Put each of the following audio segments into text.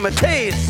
imitate.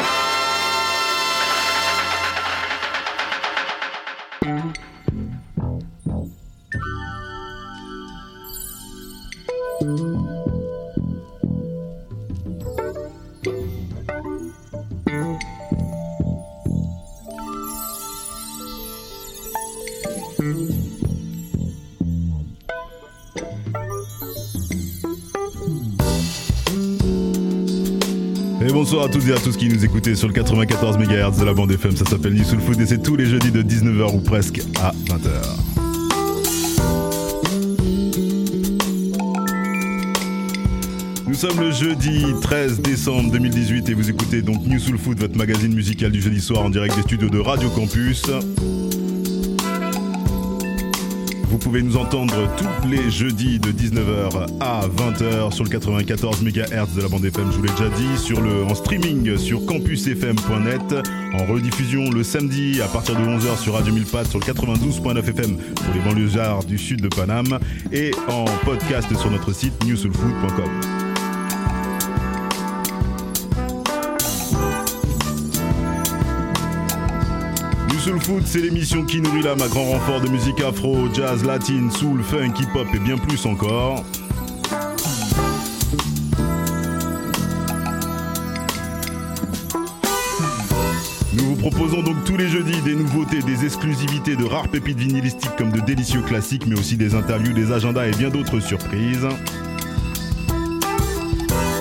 À tous qui nous écoutez sur le 94 MHz de la bande FM. Ça s'appelle Soul Food et c'est tous les jeudis de 19h ou presque à 20h. Nous sommes le jeudi 13 décembre 2018 et vous écoutez donc New Soul Food, votre magazine musical du jeudi soir en direct des studios de Radio Campus. Vous pouvez nous entendre tous les jeudis de 19h à 20h sur le 94 MHz de la bande FM, je vous l'ai déjà dit, sur le, en streaming sur campusfm.net, en rediffusion le samedi à partir de 11h sur Radio 1000 sur le 92.9 FM pour les banlieusards du sud de Paname et en podcast sur notre site newsoulfood.com. Soul Food, c'est l'émission qui nourrit l'âme à grand renfort de musique afro, jazz, latine, soul, funk, hip-hop et bien plus encore. proposons donc tous les jeudis des nouveautés, des exclusivités, de rares pépites vinylistiques comme de délicieux classiques, mais aussi des interviews, des agendas et bien d'autres surprises.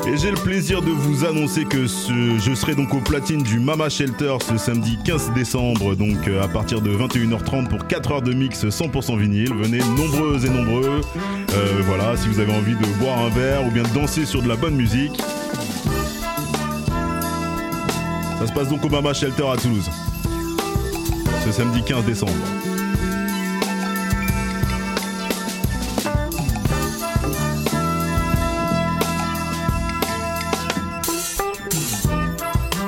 Et j'ai le plaisir de vous annoncer que je serai donc au platine du Mama Shelter ce samedi 15 décembre, donc euh, à partir de 21h30 pour 4 heures de mix 100% vinyle. Venez nombreux et nombreux. Euh, voilà, si vous avez envie de boire un verre ou bien de danser sur de la bonne musique. Ça se passe donc au Mama Shelter à Toulouse. Ce samedi 15 décembre.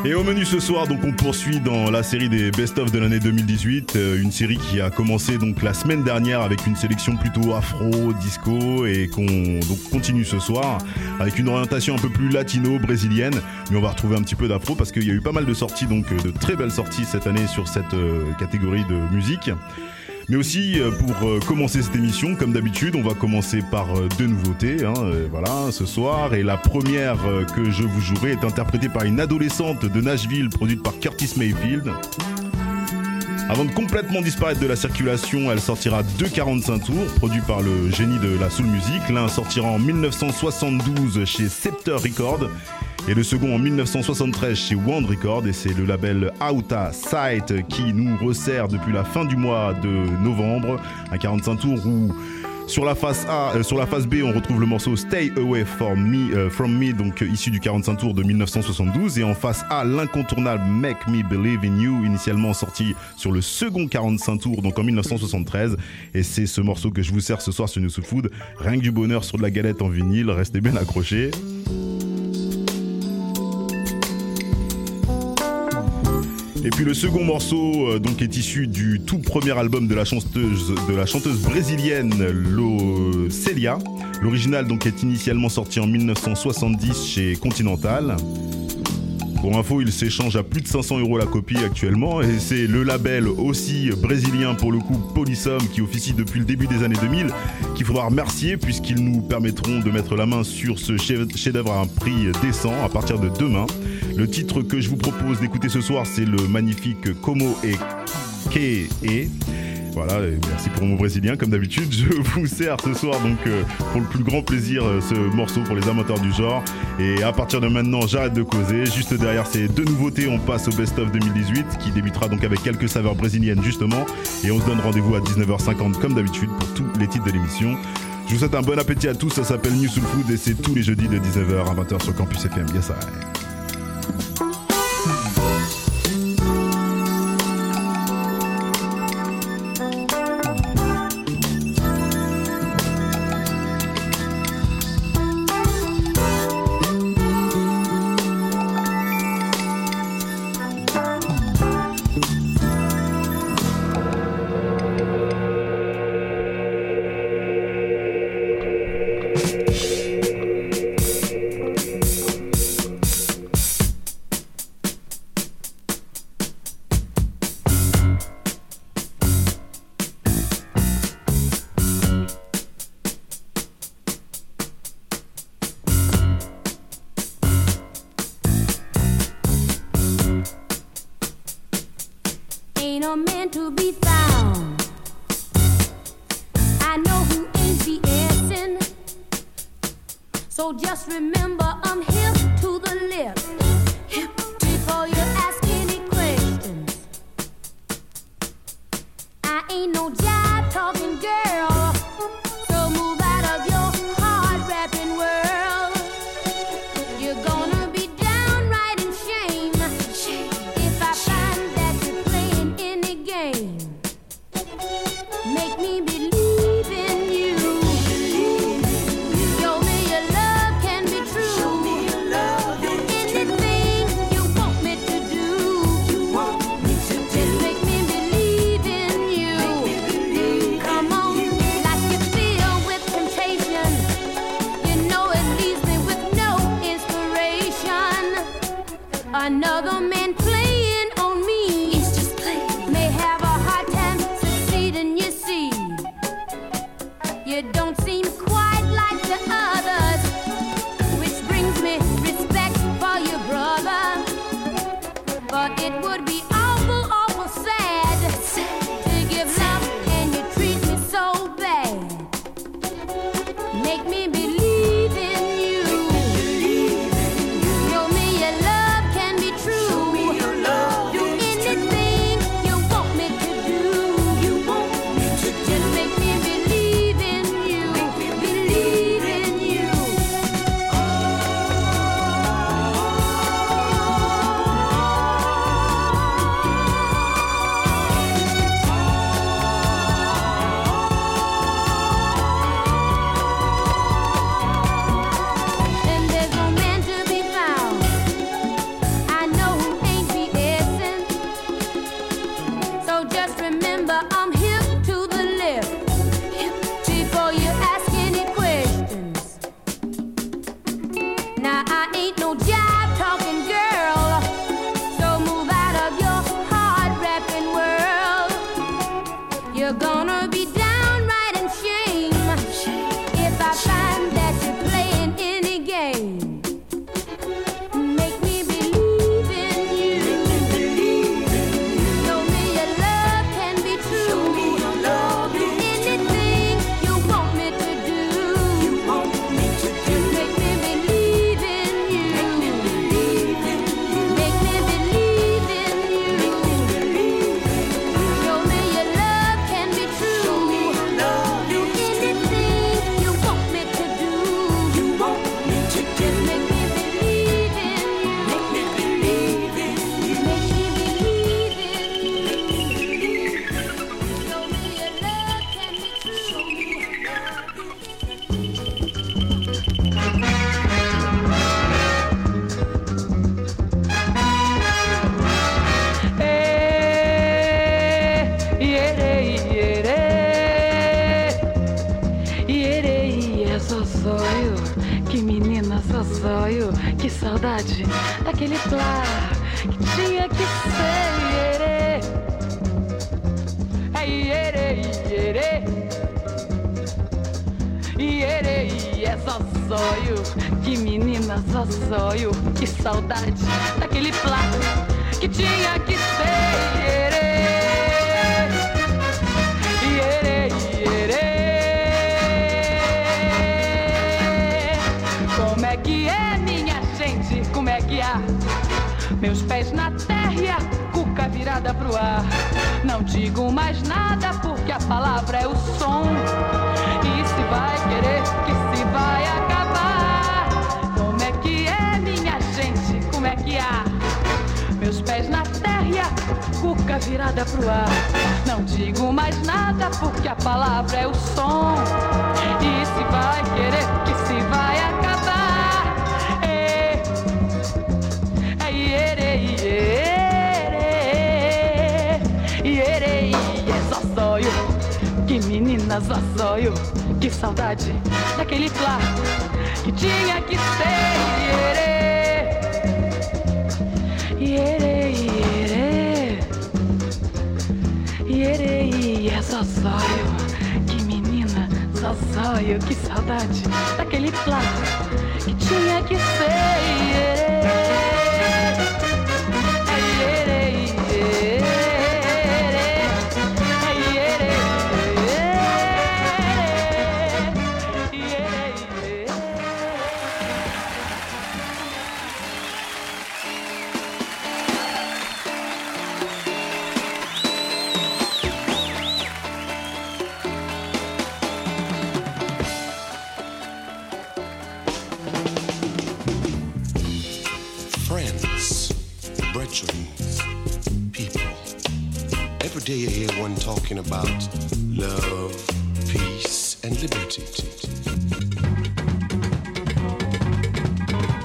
Et au menu ce soir, donc on poursuit dans la série des best-of de l'année 2018, euh, une série qui a commencé donc la semaine dernière avec une sélection plutôt afro, disco et qu'on donc continue ce soir avec une orientation un peu plus latino brésilienne, mais on va retrouver un petit peu d'afro parce qu'il y a eu pas mal de sorties donc de très belles sorties cette année sur cette euh, catégorie de musique. Mais aussi, euh, pour euh, commencer cette émission, comme d'habitude, on va commencer par euh, deux nouveautés. Hein, voilà, ce soir. Et la première que je vous jouerai est interprétée par une adolescente de Nashville, produite par Curtis Mayfield. Avant de complètement disparaître de la circulation, elle sortira deux 45 tours, produits par le génie de la soul music. L'un sortira en 1972 chez Scepter Records et le second en 1973 chez Wand Records et c'est le label Outa Sight qui nous resserre depuis la fin du mois de novembre un 45 tours où sur la face A, euh, sur la face B, on retrouve le morceau Stay Away from Me, euh, from me donc euh, issu du 45 tours de 1972, et en face A, l'incontournable Make Me Believe in You, initialement sorti sur le second 45 tours, donc en 1973. Et c'est ce morceau que je vous sers ce soir sur New Food. Rien que du bonheur sur de la galette en vinyle, restez bien accrochés. Et puis le second morceau euh, donc est issu du tout premier album de la chanteuse, de la chanteuse brésilienne Lo Celia. L'original donc est initialement sorti en 1970 chez Continental. Pour info, il s'échange à plus de 500 euros la copie actuellement et c'est le label aussi brésilien pour le coup Polysom qui officie depuis le début des années 2000 qu'il faudra remercier puisqu'ils nous permettront de mettre la main sur ce chef-d'œuvre à un prix décent à partir de demain. Le titre que je vous propose d'écouter ce soir, c'est le magnifique Como e Que Voilà, merci pour mon brésilien comme d'habitude. Je vous sers ce soir donc euh, pour le plus grand plaisir euh, ce morceau pour les amateurs du genre. Et à partir de maintenant, j'arrête de causer. Juste derrière ces deux nouveautés, on passe au Best of 2018 qui débutera donc avec quelques saveurs brésiliennes justement. Et on se donne rendez-vous à 19h50 comme d'habitude pour tous les titres de l'émission. Je vous souhaite un bon appétit à tous. Ça s'appelle New Soul Food et c'est tous les jeudis de 19h à 20h sur Campus FM. Yes, I. ain't a man to be found. I know who ain't BSing. So just remember, I'm hip to the lips. saudade daquele plá que tinha que ser ierê. É ierê, ierê. Ierê, é só sonho. Que menina, só sonho. Que saudade daquele plá que tinha que ser ierê. Meus pés na terra e a cuca virada pro ar. Não digo mais nada porque a palavra é o som. E se vai querer que se vai acabar. Como é que é, minha gente? Como é que há? Meus pés na terra e a cuca virada pro ar. Não digo mais nada porque a palavra é o som. E se vai querer apenas assoio. Que saudade daquele plato que tinha que ser. Ierê, ierê, ierê, ierê, é sóio. Que menina, sóio, que saudade daquele plato que tinha que ser. Ierê.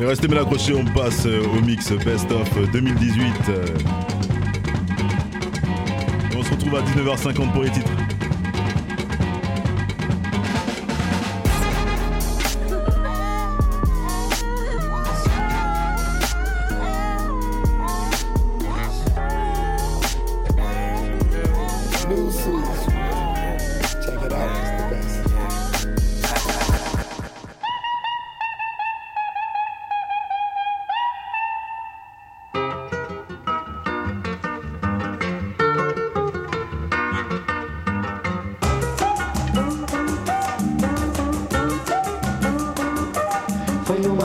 Restez bien accrochés, on passe euh, au mix Best of euh, 2018. Euh. On se retrouve à 19h50 pour les titres.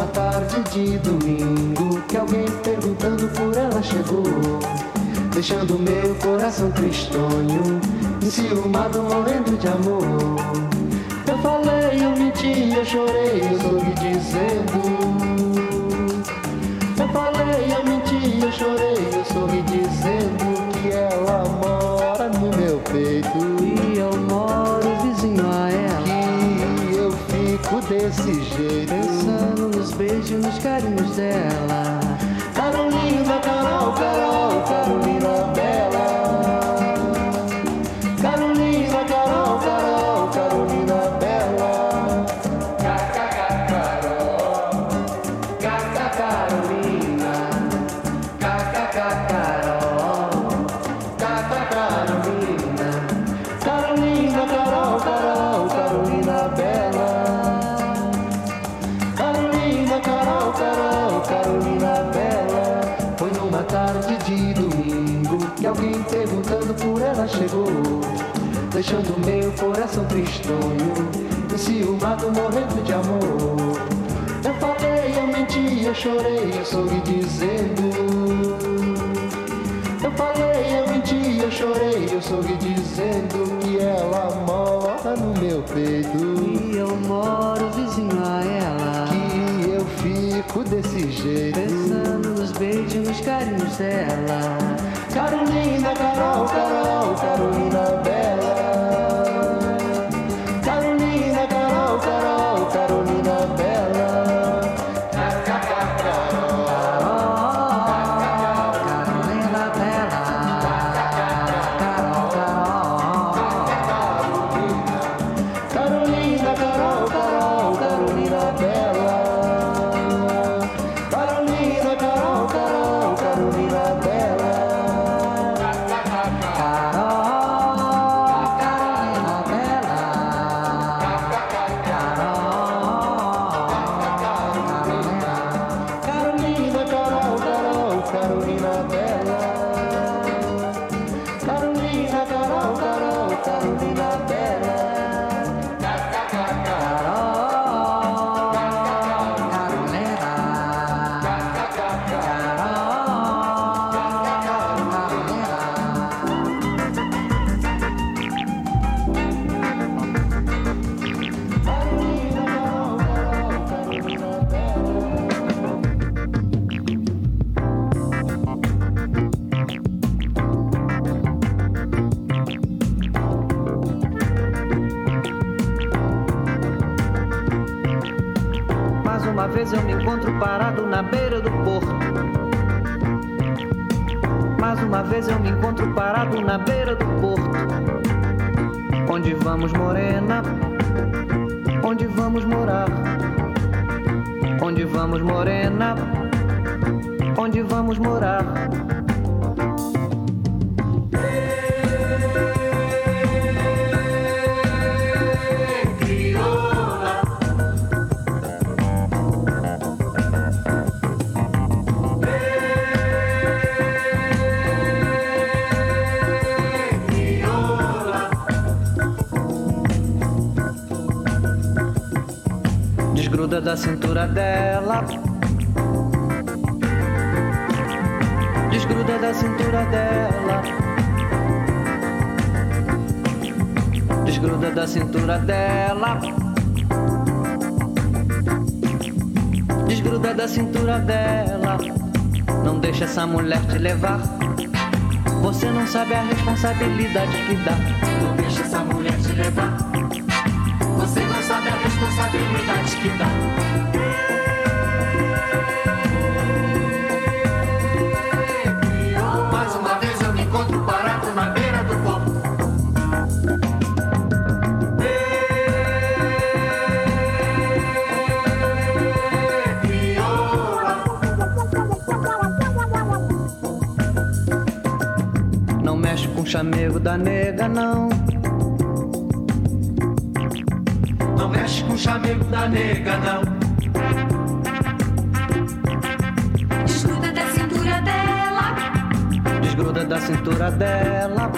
Numa tarde de domingo Que alguém perguntando por ela chegou Deixando meu coração tristonho Enciumado, morrendo de amor. Eu falei, eu menti, eu chorei Eu soube dizendo. Eu falei, eu menti, eu chorei Eu soube dizendo Que ela mora no meu peito. E eu moro vizinho a ela. Que eu fico desse jeito. Beijo nos carinhos dela. Tá Carolina, Carol, Carol, Carol. Deixando meu coração tristonho, enciumado, morrendo de amor. Eu falei, eu menti, eu chorei, eu sorri dizendo. Eu falei, eu menti, eu chorei, eu sorri dizendo que ela mora no meu peito. E eu moro vizinho a ela. Que eu fico desse jeito. Pensando nos beijos, nos carinhos dela. Uma vez eu me encontro parado na beira do porto. Onde vamos, morena? Onde vamos morar? Onde vamos, morena? Onde vamos morar? Desgruda da cintura dela. Desgruda da cintura dela. Desgruda da cintura dela. Desgruda da cintura dela. Não deixa essa mulher te levar. Você não sabe a responsabilidade que dá. Não deixa essa mulher te levar. Você não sabe a responsabilidade que dá. Uma vez eu me encontro parado na beira do porto. Não mexe com o chamego da nega, não. Não mexe com o chamego da nega, não. Desgruda da cintura dela. Desgruda da cintura dela.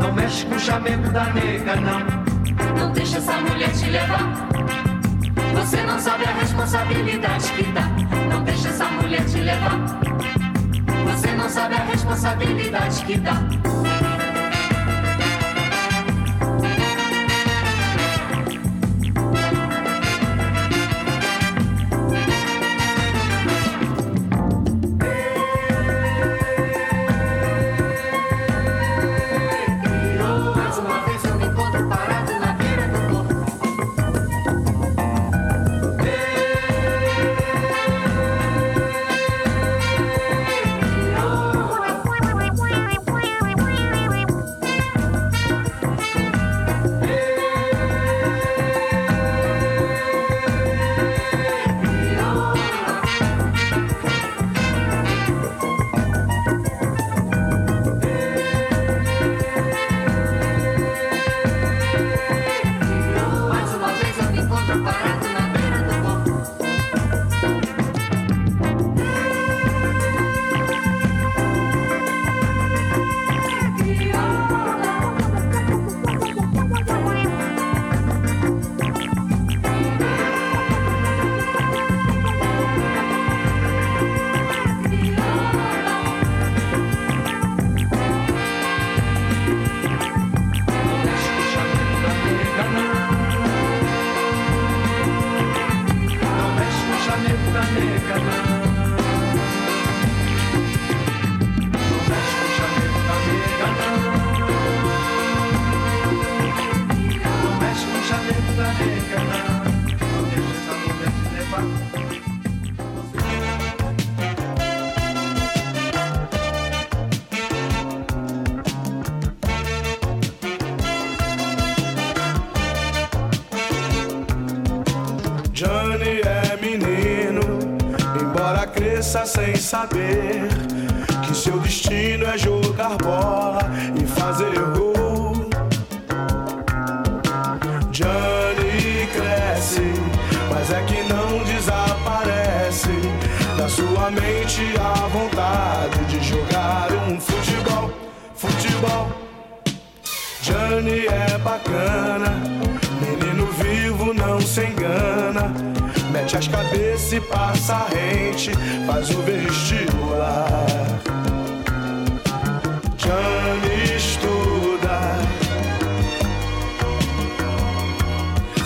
Não mexe com o chamego da nega, não. Não deixa essa mulher te levar. Você não sabe a responsabilidade que dá. Não deixa essa mulher te levar. Você não sabe a responsabilidade que dá. sem saber que seu destino é jogar bola. bate as cabeças e passa a rente, faz o vestibular. Jane estuda,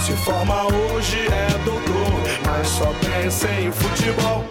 se forma hoje é doutor, mas só pensa em futebol.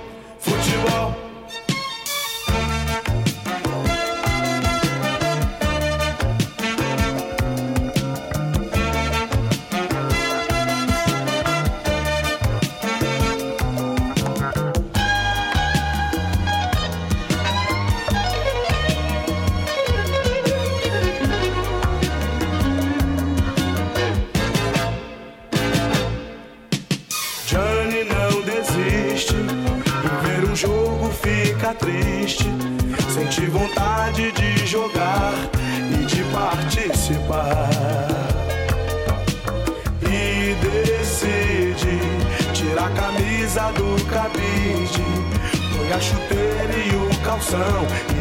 opção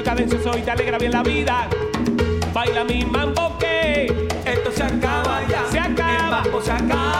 y cadencioso y te alegra bien la vida. Baila mi mambo que esto se acaba ya. Se acaba. El mambo se acaba.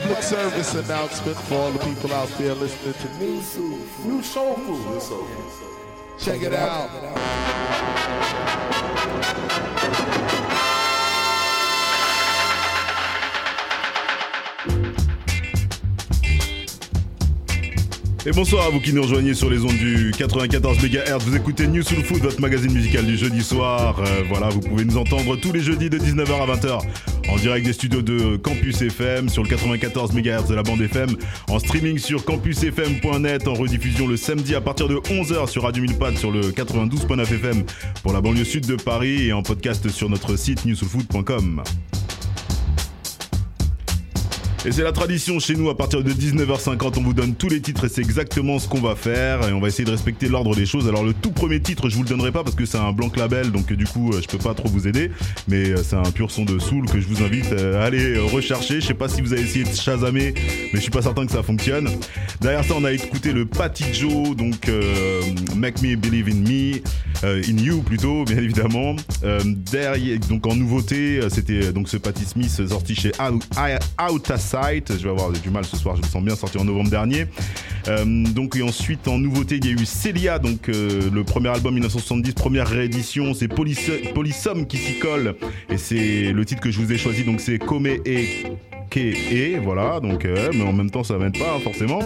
Public service announcement for all the people out there listening to New Soul, New Soul Food. Check it out. Et bonsoir à vous qui nous rejoignez sur les ondes du 94 MHz. Vous écoutez New Soul Food, votre magazine musical du jeudi soir. Euh, voilà, vous pouvez nous entendre tous les jeudis de 19h à 20h en direct des studios de Campus FM sur le 94 MHz de la bande FM, en streaming sur campusfm.net, en rediffusion le samedi à partir de 11h sur Radio 1000 Pad sur le 92.9 FM pour la banlieue sud de Paris et en podcast sur notre site newsoulfood.com. Et c'est la tradition chez nous, à partir de 19h50, on vous donne tous les titres et c'est exactement ce qu'on va faire. Et on va essayer de respecter l'ordre des choses. Alors le tout premier titre, je vous le donnerai pas parce que c'est un blanc label, donc du coup euh, je peux pas trop vous aider. Mais euh, c'est un pur son de soul que je vous invite euh, à aller rechercher. Je sais pas si vous avez essayé de chasamer, mais je suis pas certain que ça fonctionne. Derrière ça, on a écouté le Patty Joe, donc Make Me Believe in Me, in You plutôt, bien évidemment. Derrière, donc en nouveauté, c'était donc ce Patty Smith sorti chez Out- Outasa Je vais avoir du mal ce soir, je le sens bien, sorti en novembre dernier. Euh, donc et ensuite en nouveauté il y a eu Celia, donc euh, le premier album 1970, première réédition, c'est Polysom qui s'y colle et c'est le titre que je vous ai choisi, donc c'est Come et Ke et voilà, donc euh, mais en même temps ça m'aide pas hein, forcément.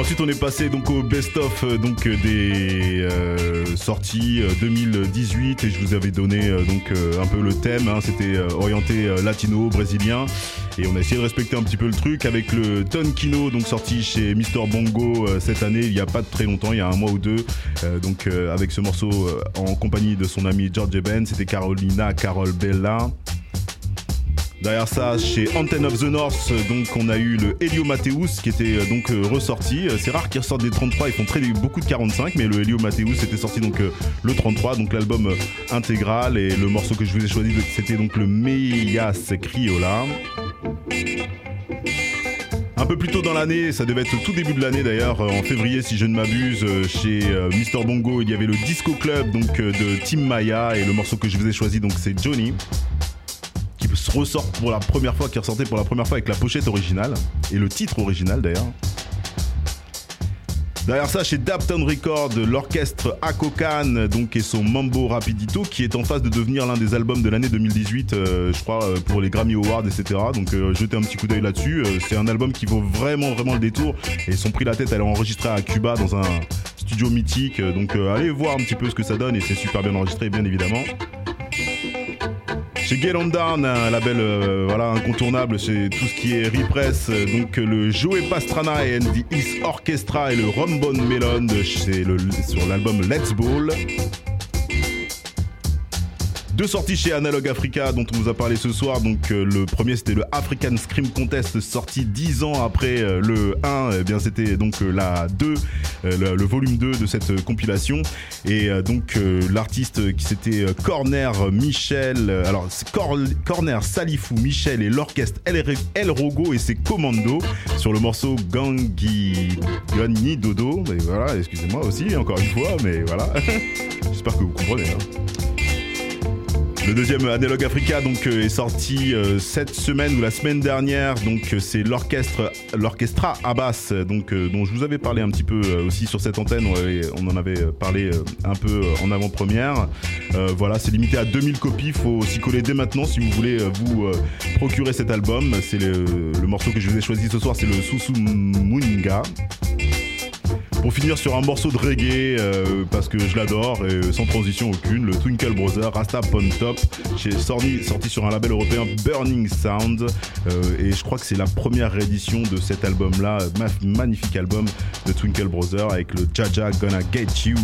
Ensuite, on est passé donc au best-of euh, donc euh, des euh, sorties 2018 et je vous avais donné donc un peu le thème. Hein. C'était orienté latino, brésilien et on a essayé de respecter un petit peu le truc avec le Tonkino donc sorti chez Mr Bongo cette année. Il n'y a pas très longtemps, il y a un mois ou deux. donc avec ce morceau en compagnie de son ami George Ben, c'était Carolina Carol Bella. Derrière ça, chez Antenne of the North, donc on a eu le Helio Mateus qui était euh, donc euh, ressorti. Euh, c'est rare qu'ils ressortent des 33, ils font très beaucoup de 45, mais le Helio Mateus était sorti donc le 33, donc l'album intégral et le morceau que je vous ai choisi c'était donc le Meyas Criola. Un peu plus tôt dans l'année, ça devait être tout début de l'année d'ailleurs, en février si je ne m'abuse, chez Mr Bongo, il y avait le Disco Club donc de Tim Maya et le morceau que je vous ai choisi donc c'est Johnny ressort pour la première fois, qui ressortait pour la première fois avec la pochette originale et le titre original d'ailleurs. Derrière ça, chez Dapton Records, l'orchestre Akokan, donc et son Mambo Rapidito, qui est en phase de devenir l'un des albums de l'année 2018, euh, je crois, euh, pour les Grammy Awards, etc. Donc euh, jetez un petit coup d'œil là-dessus. c'est un album qui vaut vraiment, vraiment le détour. Et son prix la tête, elle est enregistrée à Cuba dans un studio mythique. Donc allez voir un petit peu ce que ça donne et c'est super bien enregistré, bien évidemment. Chez Get On Down, un label euh, voilà, incontournable, c'est tout ce qui est repress. Donc le Joey Pastrana et The East Orchestra et le Rumbone Melon c'est sur l'album Let's Ball. Deux sorties chez Analog Africa dont on vous a parlé ce soir. Donc euh, le premier c'était le African Scream Contest sorti dix ans après euh, le 1. Eh bien c'était donc euh, la 2, le, volume 2 de cette compilation. Et donc l'artiste qui c'était Corner Michel, alors Corner Salifou Michel et l'orchestre El, Rogo et ses commandos sur le morceau Gangi Gani Dodo. Voilà, excusez-moi aussi encore une fois, mais voilà. J'espère que vous comprenez. Hein. Le deuxième Analogue Africa donc euh, est sorti euh, cette semaine ou la semaine dernière. Donc euh, c'est l'orchestre, l'orchestra Abbas, donc dont je vous avais parlé un petit peu aussi sur cette antenne. On, en avait parlé un peu en avant-première. voilà, c'est limité à 2000 copies. Il faut s'y coller dès maintenant si vous voulez vous procurer cet album. C'est le, morceau que je vous ai choisi ce soir, c'est le Susu Munga. Pour finir sur un morceau de reggae, euh, parce que je l'adore, et sans transition aucune, le Twinkle Brother, Rasta Pon Top, sorti, sorti sur un label européen Burning Sound, euh, et je crois que c'est la première réédition de cet album-là, magnifique album de Twinkle Brother avec le Jaja Gonna Get You.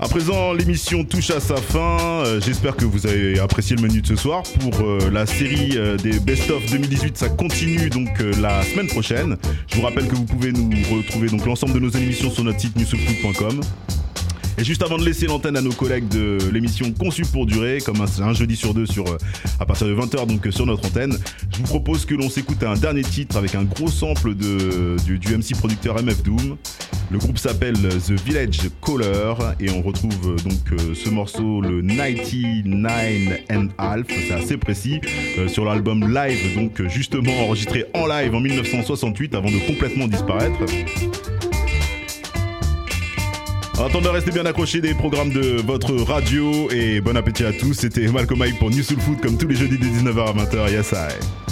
À présent, l'émission touche à sa fin. Euh, j'espère que vous avez apprécié le menu de ce soir. Pour euh, la série euh, des Best of 2018, ça continue donc la semaine prochaine. Je vous rappelle que vous pouvez nous retrouver donc l'ensemble de nos émissions sur notre site newsfood.com. Et juste avant de laisser l'antenne à nos collègues de l'émission Conçue pour durer, comme un, jeudi sur deux sur, euh, à partir de 20h donc sur notre antenne, je vous propose que l'on s'écoute un dernier titre avec un gros sample de, du, MC producteur MF Doom. Le groupe s'appelle The Village Caller et on retrouve euh, donc euh, ce morceau le 99 and half, c'est assez précis, sur l'album live donc justement enregistré en live en 1968 avant de complètement disparaître. En attendant, restez bien accrochés des programmes de votre radio et bon appétit à tous. C'était Malcolm Mike pour New Soul Food comme tous les jeudis de 19h à 20h. Yes, I.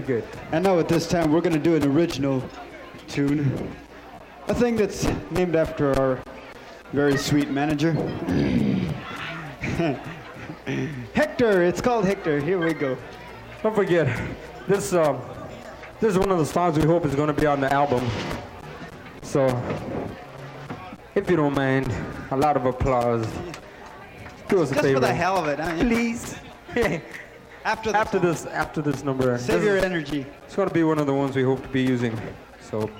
Very good. And now at this time, we're going to do an original tune. A thing that's named after our very sweet manager. Hector, it's called Hector. Here we go. Don't forget, this um, this is one of the songs we hope is going to be on the album. So, if you don't mind, a lot of applause. Do us a Just favor. for the hell of it, huh? please. after after this, after this number, Save this your energy. It's going to be one of the ones we hope to be using. So,